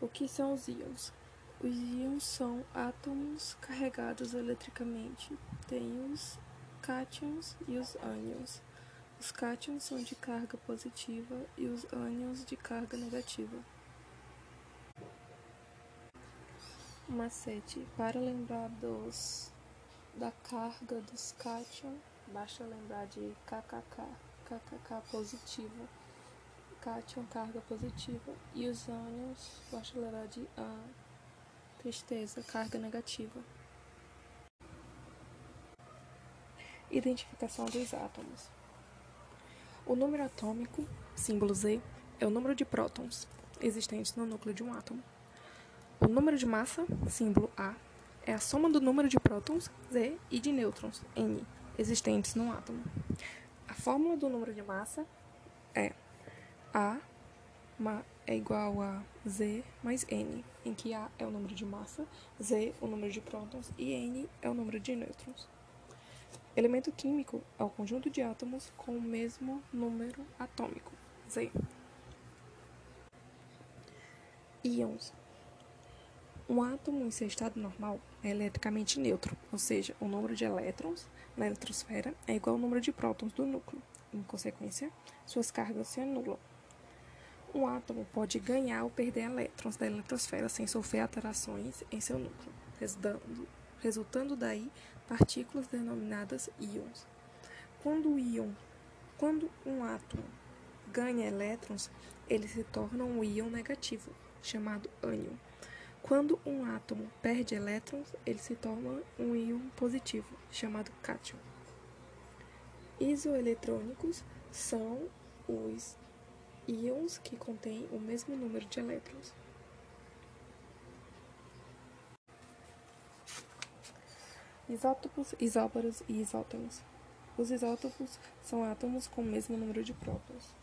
O que são os íons? Os íons são átomos carregados eletricamente. Tem os cátions e os ânions. Os cátions são de carga positiva e os ânions de carga negativa. Macete. Para lembrar dos, da carga dos cátions, basta lembrar de KKK, KKK positivo cátion, carga positiva, e os ânions, basta lembrar de an, tristeza, carga negativa. Identificação dos átomos. O número atômico, símbolo Z, é o número de prótons existentes no núcleo de um átomo. O número de massa, símbolo A, é a soma do número de prótons, Z, e de nêutrons, N, existentes no átomo. A fórmula do número de massa é a é igual a Z mais N, em que A é o número de massa, Z o número de prótons e N é o número de nêutrons. Elemento químico é o conjunto de átomos com o mesmo número atômico, Z. Íons. Um átomo em seu estado normal é eletricamente neutro, ou seja, o número de elétrons na eletrosfera é igual ao número de prótons do núcleo. Em consequência, suas cargas se anulam. Um átomo pode ganhar ou perder elétrons da eletrosfera sem sofrer alterações em seu núcleo, resultando, daí partículas denominadas íons. Quando, íon, quando um átomo ganha elétrons, ele se torna um íon negativo, chamado ânion. Quando um átomo perde elétrons, ele se torna um íon positivo, chamado cátion. Isoeletrônicos são os íons que contêm o mesmo número de elétrons. Isótopos, isóbaros e isótonos. Os isótopos são átomos com o mesmo número de prótons.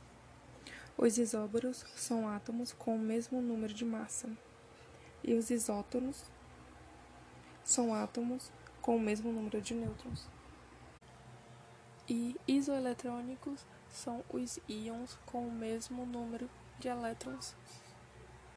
Os isóbaros são átomos com o mesmo número de massa. E os isótonos são átomos com o mesmo número de nêutrons. E isoeletrônicos são os íons com o mesmo número de elétrons.